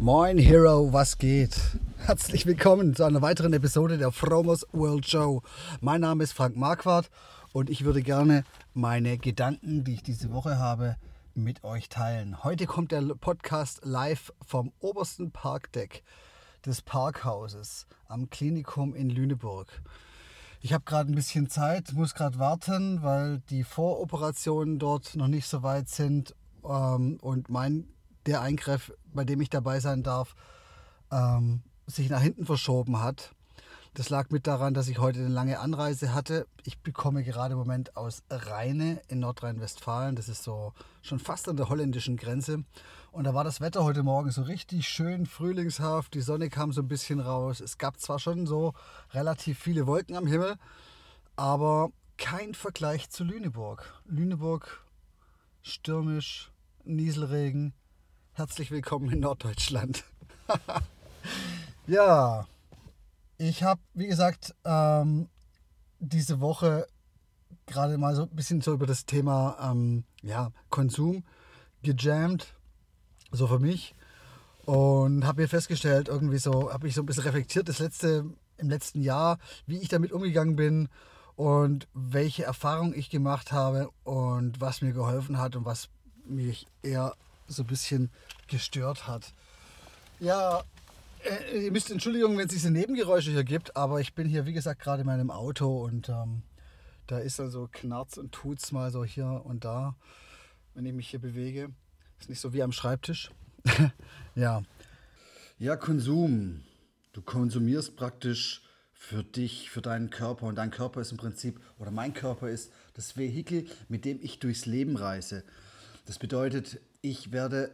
Moin Hero, was geht? Herzlich willkommen zu einer weiteren Episode der Fromos World Show. Mein Name ist Frank Marquardt und ich würde gerne meine Gedanken, die ich diese Woche habe, mit euch teilen. Heute kommt der Podcast live vom obersten Parkdeck des Parkhauses am Klinikum in Lüneburg. Ich habe gerade ein bisschen Zeit, muss gerade warten, weil die Voroperationen dort noch nicht so weit sind ähm, und mein der Eingriff, bei dem ich dabei sein darf, ähm, sich nach hinten verschoben hat. Das lag mit daran, dass ich heute eine lange Anreise hatte. Ich bekomme gerade im Moment aus Rheine in Nordrhein-Westfalen. Das ist so schon fast an der holländischen Grenze. Und da war das Wetter heute Morgen so richtig schön frühlingshaft. Die Sonne kam so ein bisschen raus. Es gab zwar schon so relativ viele Wolken am Himmel, aber kein Vergleich zu Lüneburg. Lüneburg stürmisch, Nieselregen. Herzlich willkommen in Norddeutschland. ja, ich habe, wie gesagt, ähm, diese Woche gerade mal so ein bisschen so über das Thema ähm, ja, Konsum gejammt, so für mich. Und habe mir festgestellt, irgendwie so, habe ich so ein bisschen reflektiert, das letzte, im letzten Jahr, wie ich damit umgegangen bin und welche Erfahrungen ich gemacht habe und was mir geholfen hat und was mich eher so ein bisschen gestört hat. Ja, äh, ihr müsst Entschuldigung, wenn es diese Nebengeräusche hier gibt, aber ich bin hier, wie gesagt, gerade in meinem Auto und ähm, da ist dann so Knarz und tut's mal so hier und da, wenn ich mich hier bewege. Ist nicht so wie am Schreibtisch. ja. Ja, Konsum. Du konsumierst praktisch für dich, für deinen Körper. Und dein Körper ist im Prinzip, oder mein Körper ist das Vehikel, mit dem ich durchs Leben reise. Das bedeutet, ich werde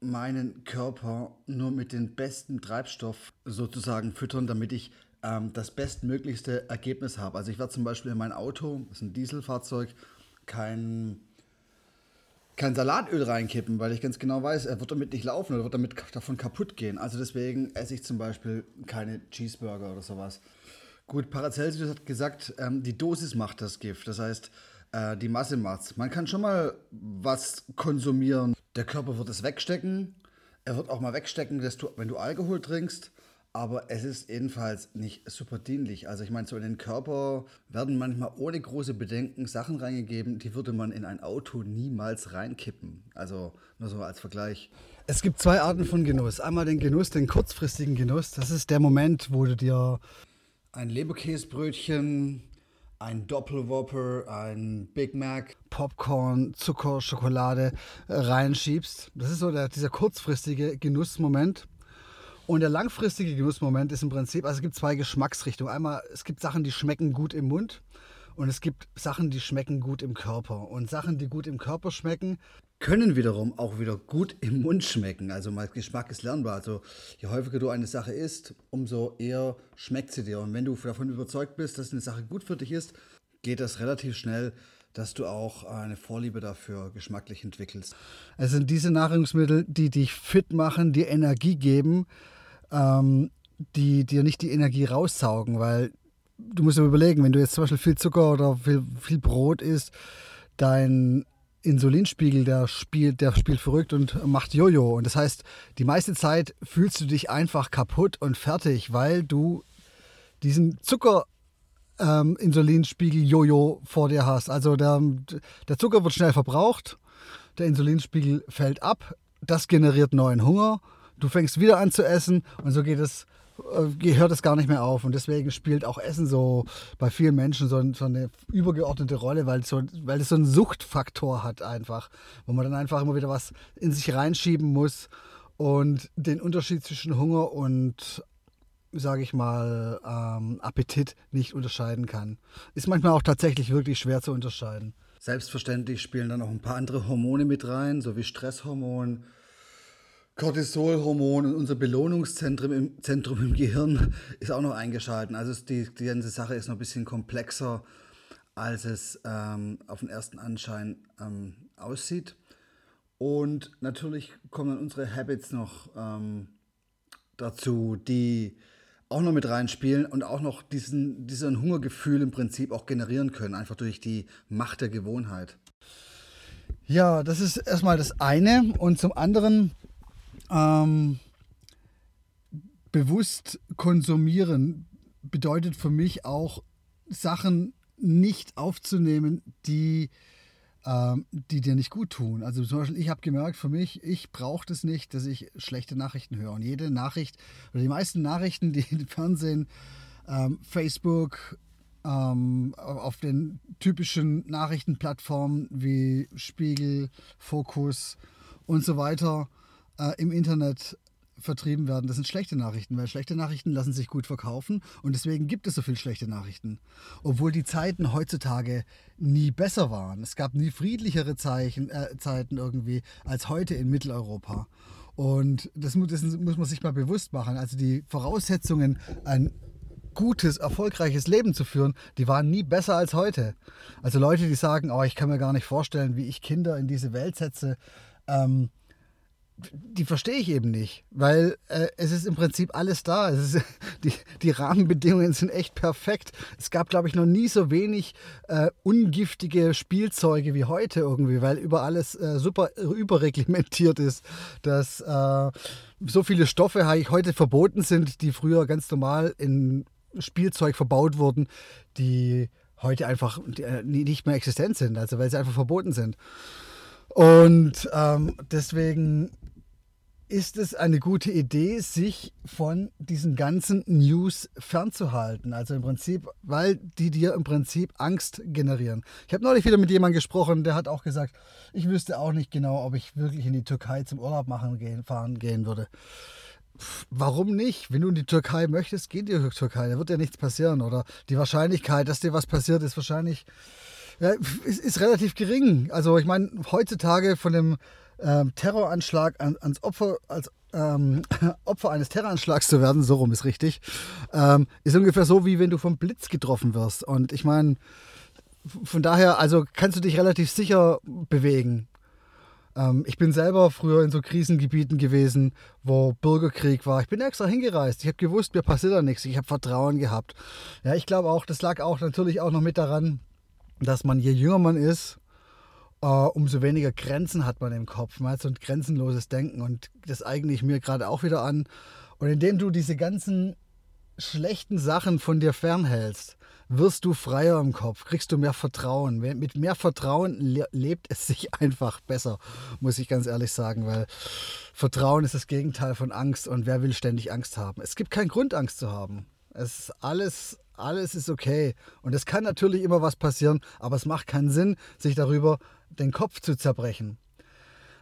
meinen Körper nur mit dem besten Treibstoff sozusagen füttern, damit ich ähm, das bestmöglichste Ergebnis habe. Also ich werde zum Beispiel in mein Auto, das ist ein Dieselfahrzeug, kein, kein Salatöl reinkippen, weil ich ganz genau weiß, er wird damit nicht laufen oder wird damit davon kaputt gehen. Also deswegen esse ich zum Beispiel keine Cheeseburger oder sowas. Gut, Paracelsus hat gesagt, ähm, die Dosis macht das Gift. Das heißt, äh, die Masse macht's. Man kann schon mal was konsumieren. Der Körper wird es wegstecken. Er wird auch mal wegstecken, dass du, wenn du Alkohol trinkst. Aber es ist jedenfalls nicht super dienlich. Also ich meine, so in den Körper werden manchmal ohne große Bedenken Sachen reingegeben, die würde man in ein Auto niemals reinkippen. Also nur so als Vergleich. Es gibt zwei Arten von Genuss. Einmal den Genuss, den kurzfristigen Genuss. Das ist der Moment, wo du dir ein Leberkäsebrötchen ein Doppelwhopper, ein Big Mac, Popcorn, Zucker, Schokolade äh, reinschiebst. Das ist so der, dieser kurzfristige Genussmoment. Und der langfristige Genussmoment ist im Prinzip, also es gibt zwei Geschmacksrichtungen. Einmal, es gibt Sachen, die schmecken gut im Mund und es gibt Sachen, die schmecken gut im Körper. Und Sachen, die gut im Körper schmecken, können wiederum auch wieder gut im Mund schmecken. Also mein Geschmack ist lernbar. Also je häufiger du eine Sache isst, umso eher schmeckt sie dir. Und wenn du davon überzeugt bist, dass eine Sache gut für dich ist, geht das relativ schnell, dass du auch eine Vorliebe dafür geschmacklich entwickelst. Es sind diese Nahrungsmittel, die dich fit machen, die Energie geben, ähm, die dir nicht die Energie raussaugen, weil du musst dir überlegen, wenn du jetzt zum Beispiel viel Zucker oder viel, viel Brot isst, dein Insulinspiegel, der spielt, der spielt verrückt und macht Jojo. Und das heißt, die meiste Zeit fühlst du dich einfach kaputt und fertig, weil du diesen Zucker ähm, Insulinspiegel Jojo vor dir hast. Also der, der Zucker wird schnell verbraucht, der Insulinspiegel fällt ab, das generiert neuen Hunger, du fängst wieder an zu essen und so geht es hört es gar nicht mehr auf. Und deswegen spielt auch Essen so bei vielen Menschen so, so eine übergeordnete Rolle, weil es, so, weil es so einen Suchtfaktor hat einfach, wo man dann einfach immer wieder was in sich reinschieben muss und den Unterschied zwischen Hunger und sage ich mal, ähm, Appetit nicht unterscheiden kann. Ist manchmal auch tatsächlich wirklich schwer zu unterscheiden. Selbstverständlich spielen dann auch ein paar andere Hormone mit rein, so wie Stresshormon, Cortisolhormon und unser Belohnungszentrum im, Zentrum im Gehirn ist auch noch eingeschaltet. Also die, die ganze Sache ist noch ein bisschen komplexer, als es ähm, auf den ersten Anschein ähm, aussieht. Und natürlich kommen dann unsere Habits noch ähm, dazu, die auch noch mit reinspielen und auch noch diesen, diesen Hungergefühl im Prinzip auch generieren können, einfach durch die Macht der Gewohnheit. Ja, das ist erstmal das eine. Und zum anderen ähm, bewusst konsumieren bedeutet für mich auch Sachen nicht aufzunehmen, die, ähm, die dir nicht gut tun. Also zum Beispiel, ich habe gemerkt für mich, ich brauche das nicht, dass ich schlechte Nachrichten höre. Und jede Nachricht oder die meisten Nachrichten, die im Fernsehen, ähm, Facebook, ähm, auf den typischen Nachrichtenplattformen wie Spiegel, Fokus und so weiter äh, im Internet vertrieben werden. Das sind schlechte Nachrichten, weil schlechte Nachrichten lassen sich gut verkaufen und deswegen gibt es so viele schlechte Nachrichten. Obwohl die Zeiten heutzutage nie besser waren. Es gab nie friedlichere Zeichen, äh, Zeiten irgendwie als heute in Mitteleuropa. Und das, das muss man sich mal bewusst machen. Also die Voraussetzungen, ein gutes, erfolgreiches Leben zu führen, die waren nie besser als heute. Also Leute, die sagen, oh, ich kann mir gar nicht vorstellen, wie ich Kinder in diese Welt setze. Ähm, die verstehe ich eben nicht, weil äh, es ist im Prinzip alles da. Ist, die, die Rahmenbedingungen sind echt perfekt. Es gab, glaube ich, noch nie so wenig äh, ungiftige Spielzeuge wie heute irgendwie, weil über alles äh, super überreglementiert ist, dass äh, so viele Stoffe heute verboten sind, die früher ganz normal in Spielzeug verbaut wurden, die heute einfach äh, nicht mehr existent sind, also weil sie einfach verboten sind. Und ähm, deswegen ist es eine gute Idee, sich von diesen ganzen News fernzuhalten. Also im Prinzip, weil die dir im Prinzip Angst generieren. Ich habe neulich wieder mit jemandem gesprochen, der hat auch gesagt, ich wüsste auch nicht genau, ob ich wirklich in die Türkei zum Urlaub machen gehen, fahren gehen würde. Warum nicht? Wenn du in die Türkei möchtest, geh in die Türkei. Da wird dir nichts passieren. Oder die Wahrscheinlichkeit, dass dir was passiert, ist wahrscheinlich ja, ist, ist relativ gering. Also ich meine, heutzutage von dem ähm, Terroranschlag an, ans Opfer, als ähm, Opfer eines Terroranschlags zu werden, so rum ist richtig, ähm, ist ungefähr so, wie wenn du vom Blitz getroffen wirst. Und ich meine, von daher, also kannst du dich relativ sicher bewegen. Ähm, ich bin selber früher in so Krisengebieten gewesen, wo Bürgerkrieg war. Ich bin extra hingereist. Ich habe gewusst, mir passiert da nichts. Ich habe Vertrauen gehabt. Ja, ich glaube auch, das lag auch natürlich auch noch mit daran, dass man, je jünger man ist, äh, umso weniger Grenzen hat man im Kopf. Man hat so ein grenzenloses Denken und das eigne ich mir gerade auch wieder an. Und indem du diese ganzen schlechten Sachen von dir fernhältst, wirst du freier im Kopf, kriegst du mehr Vertrauen. Mit mehr Vertrauen lebt es sich einfach besser, muss ich ganz ehrlich sagen, weil Vertrauen ist das Gegenteil von Angst und wer will ständig Angst haben? Es gibt keinen Grund, Angst zu haben. Es ist alles, alles ist okay. Und es kann natürlich immer was passieren, aber es macht keinen Sinn, sich darüber den Kopf zu zerbrechen.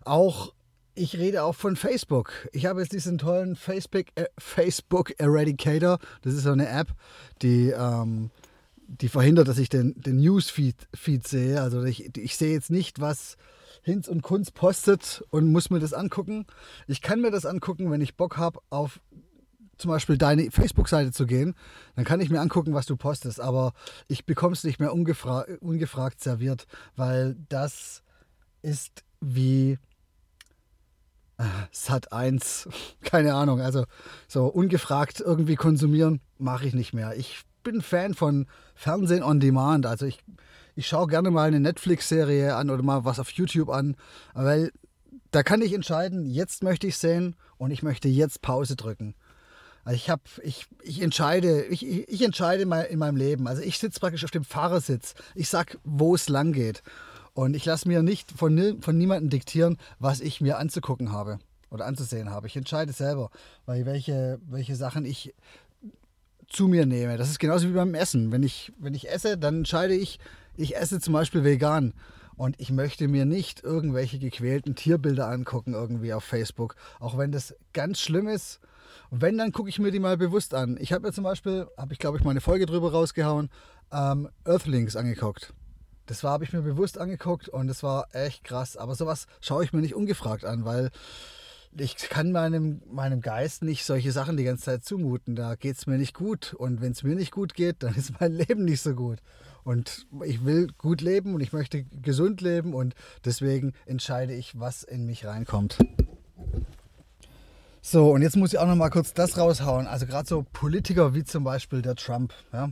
Auch ich rede auch von Facebook. Ich habe jetzt diesen tollen Facebook, äh, Facebook Eradicator. Das ist so eine App, die, ähm, die verhindert, dass ich den, den Newsfeed Feed sehe. Also ich, ich sehe jetzt nicht, was Hinz und Kunz postet und muss mir das angucken. Ich kann mir das angucken, wenn ich Bock habe, auf zum Beispiel deine Facebook-Seite zu gehen, dann kann ich mir angucken, was du postest. Aber ich bekomme es nicht mehr ungefra ungefragt serviert, weil das ist wie äh, Sat 1, keine Ahnung. Also so ungefragt irgendwie konsumieren mache ich nicht mehr. Ich bin Fan von Fernsehen on Demand. Also ich, ich schaue gerne mal eine Netflix-Serie an oder mal was auf YouTube an, weil da kann ich entscheiden, jetzt möchte ich sehen und ich möchte jetzt Pause drücken. Also ich habe, ich, ich entscheide, ich, ich entscheide in meinem Leben. Also ich sitze praktisch auf dem Fahrersitz. Ich sag, wo es lang geht. Und ich lasse mir nicht von, von niemandem diktieren, was ich mir anzugucken habe oder anzusehen habe. Ich entscheide selber, weil welche, welche Sachen ich zu mir nehme. Das ist genauso wie beim Essen. Wenn ich, wenn ich esse, dann entscheide ich, ich esse zum Beispiel vegan. Und ich möchte mir nicht irgendwelche gequälten Tierbilder angucken irgendwie auf Facebook. Auch wenn das ganz schlimm ist und wenn, dann gucke ich mir die mal bewusst an. Ich habe mir zum Beispiel, habe ich glaube ich mal eine Folge drüber rausgehauen, ähm, Earthlings angeguckt. Das war, habe ich mir bewusst angeguckt und das war echt krass. Aber sowas schaue ich mir nicht ungefragt an, weil ich kann meinem, meinem Geist nicht solche Sachen die ganze Zeit zumuten. Da geht es mir nicht gut. Und wenn es mir nicht gut geht, dann ist mein Leben nicht so gut. Und ich will gut leben und ich möchte gesund leben und deswegen entscheide ich, was in mich reinkommt. So, und jetzt muss ich auch noch mal kurz das raushauen. Also gerade so Politiker wie zum Beispiel der Trump. Ja,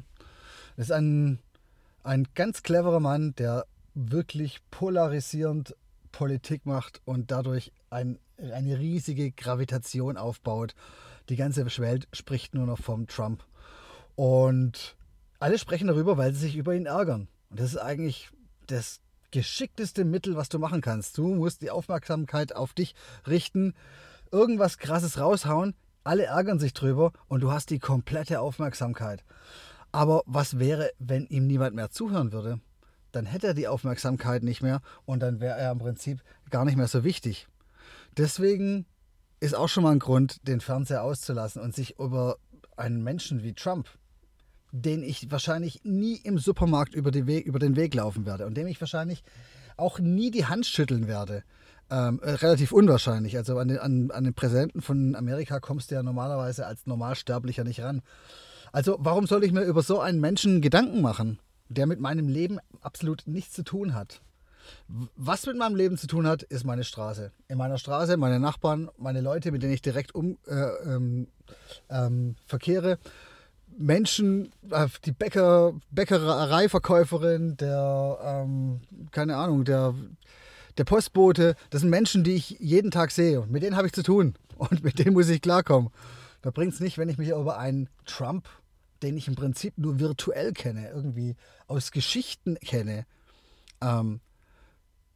das ist ein, ein ganz cleverer Mann, der wirklich polarisierend Politik macht und dadurch ein, eine riesige Gravitation aufbaut. Die ganze Welt spricht nur noch vom Trump. Und alle sprechen darüber, weil sie sich über ihn ärgern. Und das ist eigentlich das geschickteste Mittel, was du machen kannst. Du musst die Aufmerksamkeit auf dich richten, irgendwas Krasses raushauen, alle ärgern sich drüber und du hast die komplette Aufmerksamkeit. Aber was wäre, wenn ihm niemand mehr zuhören würde? Dann hätte er die Aufmerksamkeit nicht mehr und dann wäre er im Prinzip gar nicht mehr so wichtig. Deswegen ist auch schon mal ein Grund, den Fernseher auszulassen und sich über einen Menschen wie Trump, den ich wahrscheinlich nie im Supermarkt über den Weg, über den Weg laufen werde und dem ich wahrscheinlich auch nie die Hand schütteln werde. Ähm, äh, relativ unwahrscheinlich. Also an den, an, an den Präsidenten von Amerika kommst du ja normalerweise als Normalsterblicher nicht ran. Also warum soll ich mir über so einen Menschen Gedanken machen, der mit meinem Leben absolut nichts zu tun hat? Was mit meinem Leben zu tun hat, ist meine Straße. In meiner Straße meine Nachbarn, meine Leute, mit denen ich direkt um, äh, ähm, ähm, verkehre. Menschen, äh, die Bäcker, Bäckereiverkäuferin, der, ähm, keine Ahnung, der, der Postbote, das sind Menschen, die ich jeden Tag sehe. Mit denen habe ich zu tun und mit denen muss ich klarkommen. Da bringt es nicht, wenn ich mich über einen Trump den ich im Prinzip nur virtuell kenne, irgendwie aus Geschichten kenne, ähm,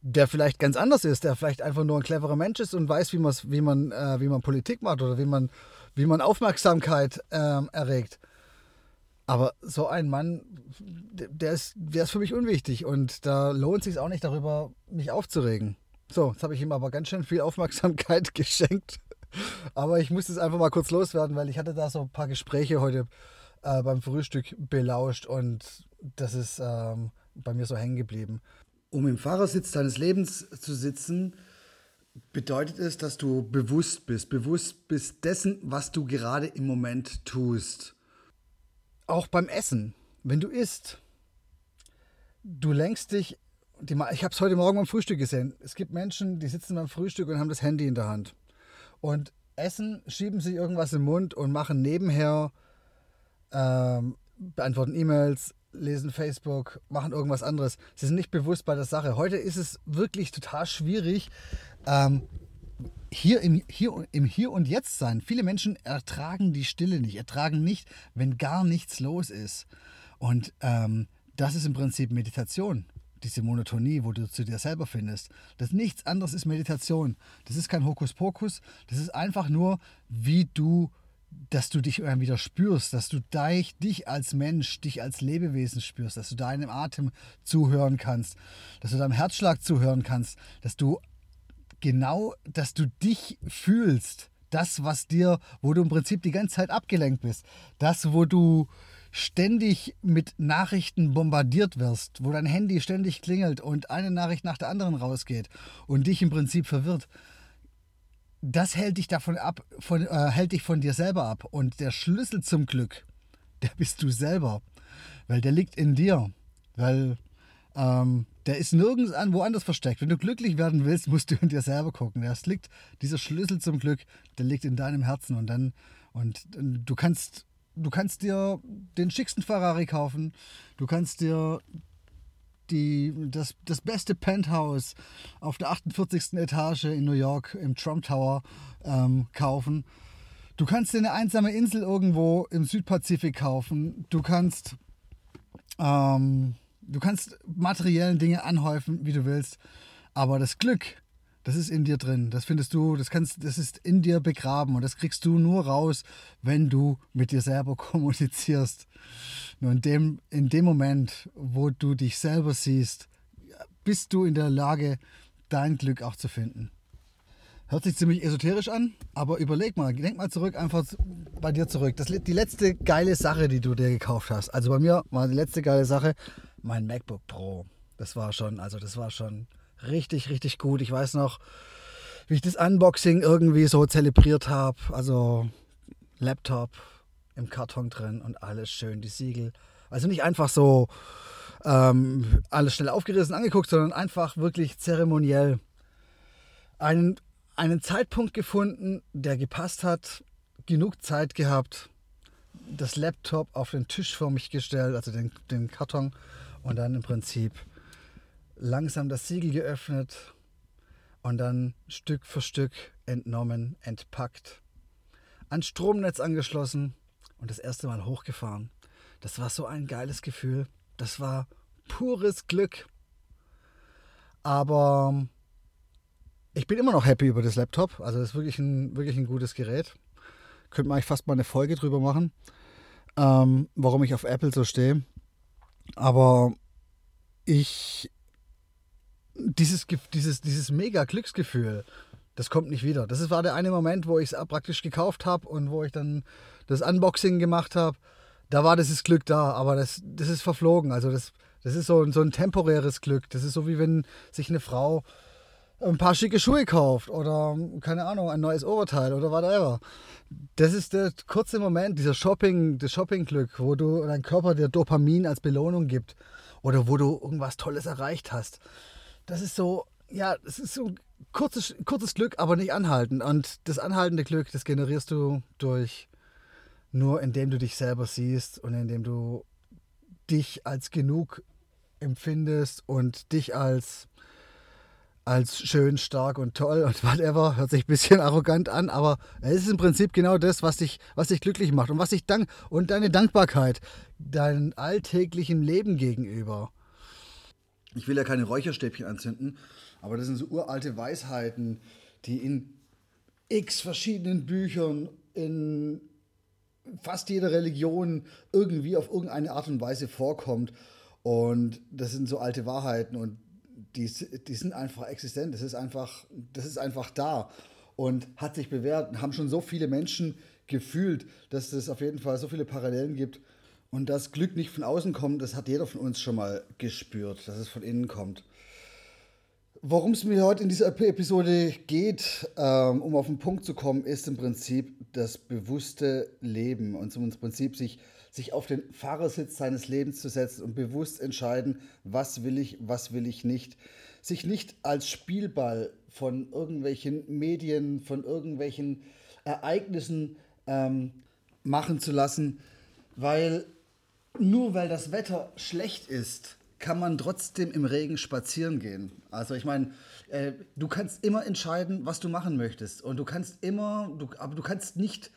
der vielleicht ganz anders ist, der vielleicht einfach nur ein cleverer Mensch ist und weiß, wie, wie, man, äh, wie man Politik macht oder wie man, wie man Aufmerksamkeit ähm, erregt. Aber so ein Mann, der ist, der ist für mich unwichtig und da lohnt sich auch nicht darüber, mich aufzuregen. So, jetzt habe ich ihm aber ganz schön viel Aufmerksamkeit geschenkt. Aber ich muss es einfach mal kurz loswerden, weil ich hatte da so ein paar Gespräche heute äh, beim Frühstück belauscht und das ist ähm, bei mir so hängen geblieben. Um im Fahrersitz deines Lebens zu sitzen, bedeutet es, dass du bewusst bist, bewusst bist dessen, was du gerade im Moment tust. Auch beim Essen, wenn du isst, du lenkst dich, die, ich habe es heute Morgen beim Frühstück gesehen, es gibt Menschen, die sitzen beim Frühstück und haben das Handy in der Hand und essen, schieben sich irgendwas im Mund und machen nebenher ähm, beantworten E-Mails, lesen Facebook, machen irgendwas anderes. Sie sind nicht bewusst bei der Sache. Heute ist es wirklich total schwierig, ähm, hier im, hier im Hier und Jetzt sein. Viele Menschen ertragen die Stille nicht, ertragen nicht, wenn gar nichts los ist. Und ähm, das ist im Prinzip Meditation. Diese Monotonie, wo du zu dir selber findest. Das nichts anderes ist Meditation. Das ist kein Hokuspokus. Das ist einfach nur, wie du dass du dich wieder spürst, dass du dich, dich als Mensch, dich als Lebewesen spürst, dass du deinem Atem zuhören kannst, dass du deinem Herzschlag zuhören kannst, dass du genau, dass du dich fühlst, das, was dir, wo du im Prinzip die ganze Zeit abgelenkt bist, das, wo du ständig mit Nachrichten bombardiert wirst, wo dein Handy ständig klingelt und eine Nachricht nach der anderen rausgeht und dich im Prinzip verwirrt das hält dich davon ab, von, äh, hält dich von dir selber ab. Und der Schlüssel zum Glück, der bist du selber. Weil der liegt in dir. Weil ähm, der ist nirgends an, woanders versteckt. Wenn du glücklich werden willst, musst du in dir selber gucken. Das liegt, dieser Schlüssel zum Glück, der liegt in deinem Herzen. Und dann, und du kannst, du kannst dir den schicksten Ferrari kaufen. Du kannst dir die, das, das beste Penthouse auf der 48. Etage in New York im Trump Tower ähm, kaufen. Du kannst dir eine einsame Insel irgendwo im Südpazifik kaufen. Du kannst, ähm, du kannst materiellen Dinge anhäufen, wie du willst. Aber das Glück, das ist in dir drin. Das findest du, das kannst, das ist in dir begraben und das kriegst du nur raus, wenn du mit dir selber kommunizierst. Nur in dem, in dem Moment, wo du dich selber siehst, bist du in der Lage, dein Glück auch zu finden. Hört sich ziemlich esoterisch an, aber überleg mal, denk mal zurück, einfach bei dir zurück. Das, die letzte geile Sache, die du dir gekauft hast. Also bei mir war die letzte geile Sache mein MacBook Pro. Das war schon, also das war schon richtig, richtig gut. Ich weiß noch, wie ich das Unboxing irgendwie so zelebriert habe. Also Laptop im Karton drin und alles schön, die Siegel. Also nicht einfach so ähm, alles schnell aufgerissen angeguckt, sondern einfach wirklich zeremoniell einen, einen Zeitpunkt gefunden, der gepasst hat, genug Zeit gehabt, das Laptop auf den Tisch vor mich gestellt, also den, den Karton und dann im Prinzip langsam das Siegel geöffnet und dann Stück für Stück entnommen, entpackt, ans Stromnetz angeschlossen und das erste Mal hochgefahren. Das war so ein geiles Gefühl. Das war pures Glück. Aber ich bin immer noch happy über das Laptop. Also das ist wirklich ein, wirklich ein gutes Gerät. Könnte man eigentlich fast mal eine Folge drüber machen, ähm, warum ich auf Apple so stehe. Aber ich, dieses, dieses, dieses mega Glücksgefühl, das kommt nicht wieder. Das war der eine Moment, wo ich es praktisch gekauft habe und wo ich dann das Unboxing gemacht habe. Da war dieses Glück da, aber das, das ist verflogen. Also das, das ist so, so ein temporäres Glück. Das ist so wie wenn sich eine Frau ein paar schicke Schuhe kauft oder, keine Ahnung, ein neues Oberteil oder whatever. Das ist der kurze Moment, dieser Shopping, das Shoppingglück, wo du dein Körper dir Dopamin als Belohnung gibt oder wo du irgendwas Tolles erreicht hast. Das ist so, ja, es ist so kurzes, kurzes Glück, aber nicht anhaltend. Und das anhaltende Glück, das generierst du durch nur indem du dich selber siehst und indem du dich als genug empfindest und dich als als schön, stark und toll und whatever. Hört sich ein bisschen arrogant an, aber es ist im Prinzip genau das, was dich, was dich glücklich macht und was dich dank und deine Dankbarkeit deinem alltäglichen Leben gegenüber. Ich will ja keine Räucherstäbchen anzünden, aber das sind so uralte Weisheiten, die in x verschiedenen Büchern, in fast jeder Religion irgendwie auf irgendeine Art und Weise vorkommt. Und das sind so alte Wahrheiten und die, die sind einfach existent. Das ist einfach, das ist einfach da und hat sich bewährt und haben schon so viele Menschen gefühlt, dass es auf jeden Fall so viele Parallelen gibt. Und das Glück nicht von außen kommt, das hat jeder von uns schon mal gespürt, dass es von innen kommt. Worum es mir heute in dieser Episode geht, ähm, um auf den Punkt zu kommen, ist im Prinzip das bewusste Leben und im Prinzip sich sich auf den Fahrersitz seines Lebens zu setzen und bewusst entscheiden, was will ich, was will ich nicht. Sich nicht als Spielball von irgendwelchen Medien, von irgendwelchen Ereignissen ähm, machen zu lassen, weil nur weil das Wetter schlecht ist, kann man trotzdem im Regen spazieren gehen. Also ich meine, äh, du kannst immer entscheiden, was du machen möchtest und du kannst immer, du, aber du kannst nicht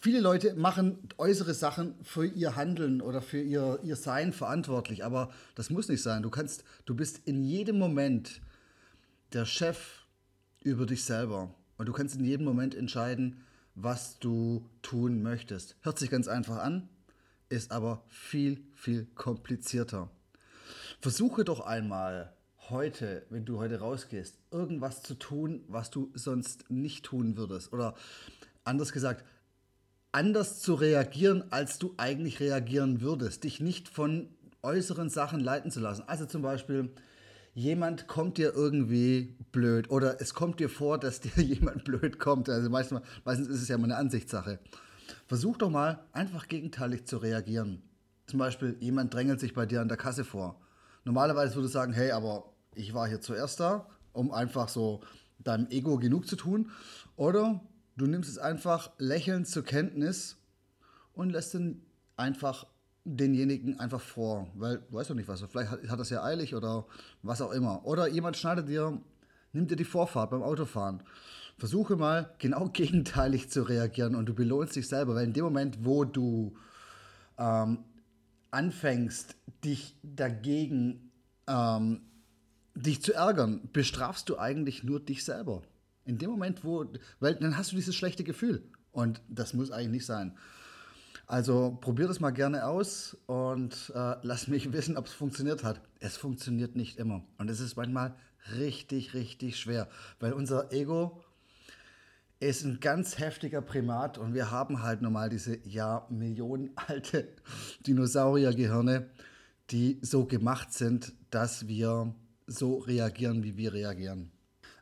viele Leute machen äußere Sachen für ihr Handeln oder für ihr, ihr Sein verantwortlich, aber das muss nicht sein. Du kannst, du bist in jedem Moment der Chef über dich selber und du kannst in jedem Moment entscheiden, was du tun möchtest. Hört sich ganz einfach an, ist aber viel, viel komplizierter. Versuche doch einmal heute, wenn du heute rausgehst, irgendwas zu tun, was du sonst nicht tun würdest. Oder anders gesagt, anders zu reagieren, als du eigentlich reagieren würdest. Dich nicht von äußeren Sachen leiten zu lassen. Also zum Beispiel, jemand kommt dir irgendwie blöd oder es kommt dir vor, dass dir jemand blöd kommt. Also meistens, meistens ist es ja mal eine Ansichtssache. Versuch doch mal einfach gegenteilig zu reagieren. Zum Beispiel, jemand drängelt sich bei dir an der Kasse vor. Normalerweise würde sagen, hey, aber ich war hier zuerst da, um einfach so deinem Ego genug zu tun. Oder Du nimmst es einfach lächelnd zur Kenntnis und lässt den einfach denjenigen einfach vor, weil du weißt doch nicht was, vielleicht hat, hat das ja eilig oder was auch immer. Oder jemand schneidet dir, nimmt dir die Vorfahrt beim Autofahren. Versuche mal genau gegenteilig zu reagieren und du belohnst dich selber, weil in dem Moment, wo du ähm, anfängst, dich dagegen ähm, dich zu ärgern, bestrafst du eigentlich nur dich selber. In dem Moment, wo, weil dann hast du dieses schlechte Gefühl. Und das muss eigentlich nicht sein. Also probier das mal gerne aus und äh, lass mich wissen, ob es funktioniert hat. Es funktioniert nicht immer. Und es ist manchmal richtig, richtig schwer, weil unser Ego ist ein ganz heftiger Primat und wir haben halt normal diese ja Millionen alte Dinosauriergehirne, die so gemacht sind, dass wir so reagieren, wie wir reagieren.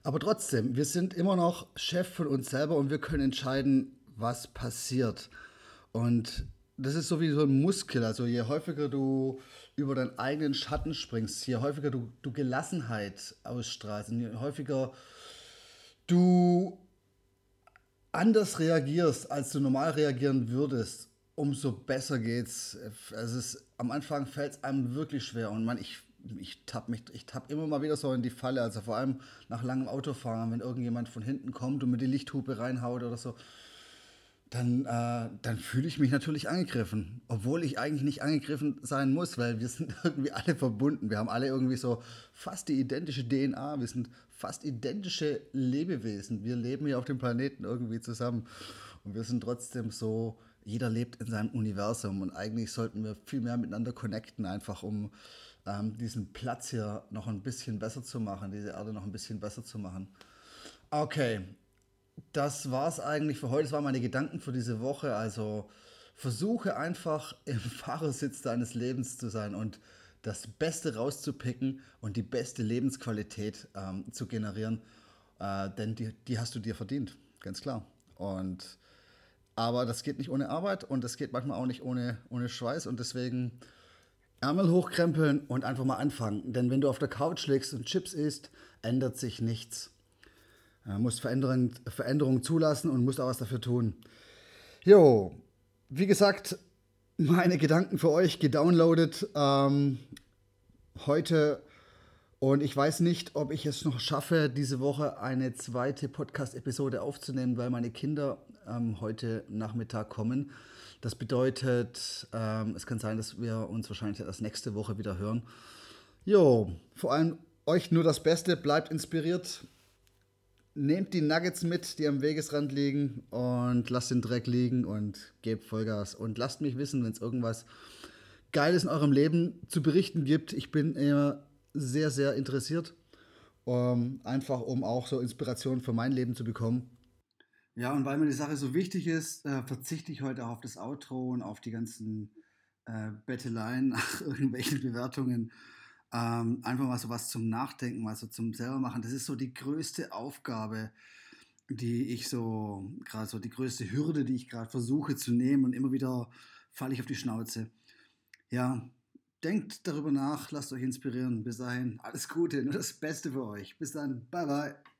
Aber trotzdem, wir sind immer noch Chef von uns selber und wir können entscheiden, was passiert. Und das ist so wie so ein Muskel. Also je häufiger du über deinen eigenen Schatten springst, je häufiger du, du Gelassenheit ausstrahlst, je häufiger du anders reagierst, als du normal reagieren würdest, umso besser geht's. Also es, am Anfang fällt es einem wirklich schwer und man, ich ich tapp mich, ich tapp immer mal wieder so in die Falle, also vor allem nach langem Autofahren, wenn irgendjemand von hinten kommt und mir die Lichthupe reinhaut oder so, dann, äh, dann fühle ich mich natürlich angegriffen, obwohl ich eigentlich nicht angegriffen sein muss, weil wir sind irgendwie alle verbunden. Wir haben alle irgendwie so fast die identische DNA, wir sind fast identische Lebewesen. Wir leben hier auf dem Planeten irgendwie zusammen. Und wir sind trotzdem so, jeder lebt in seinem Universum. Und eigentlich sollten wir viel mehr miteinander connecten, einfach um ähm, diesen Platz hier noch ein bisschen besser zu machen, diese Erde noch ein bisschen besser zu machen. Okay, das war es eigentlich für heute. Das waren meine Gedanken für diese Woche. Also versuche einfach im Fahrersitz deines Lebens zu sein und das Beste rauszupicken und die beste Lebensqualität ähm, zu generieren. Äh, denn die, die hast du dir verdient, ganz klar. Und aber das geht nicht ohne Arbeit und das geht manchmal auch nicht ohne, ohne Schweiß und deswegen Ärmel hochkrempeln und einfach mal anfangen. Denn wenn du auf der Couch liegst und Chips isst, ändert sich nichts. Du musst Veränderungen, Veränderungen zulassen und musst auch was dafür tun. Jo, wie gesagt, meine Gedanken für euch gedownloadet ähm, heute. Und ich weiß nicht, ob ich es noch schaffe, diese Woche eine zweite Podcast-Episode aufzunehmen, weil meine Kinder ähm, heute Nachmittag kommen. Das bedeutet, ähm, es kann sein, dass wir uns wahrscheinlich erst nächste Woche wieder hören. Jo, vor allem euch nur das Beste, bleibt inspiriert. Nehmt die Nuggets mit, die am Wegesrand liegen und lasst den Dreck liegen und gebt Vollgas. Und lasst mich wissen, wenn es irgendwas Geiles in eurem Leben zu berichten gibt. Ich bin immer sehr, sehr interessiert. Um, ähm, einfach um auch so Inspiration für mein Leben zu bekommen. Ja, und weil mir die Sache so wichtig ist, äh, verzichte ich heute auch auf das Outro und auf die ganzen äh, Betteleien nach irgendwelchen Bewertungen. Ähm, einfach mal so was zum Nachdenken, mal so zum selber machen. Das ist so die größte Aufgabe, die ich so, gerade so die größte Hürde, die ich gerade versuche zu nehmen und immer wieder falle ich auf die Schnauze. Ja, denkt darüber nach, lasst euch inspirieren. Bis dahin, alles Gute, nur das Beste für euch. Bis dann, bye bye.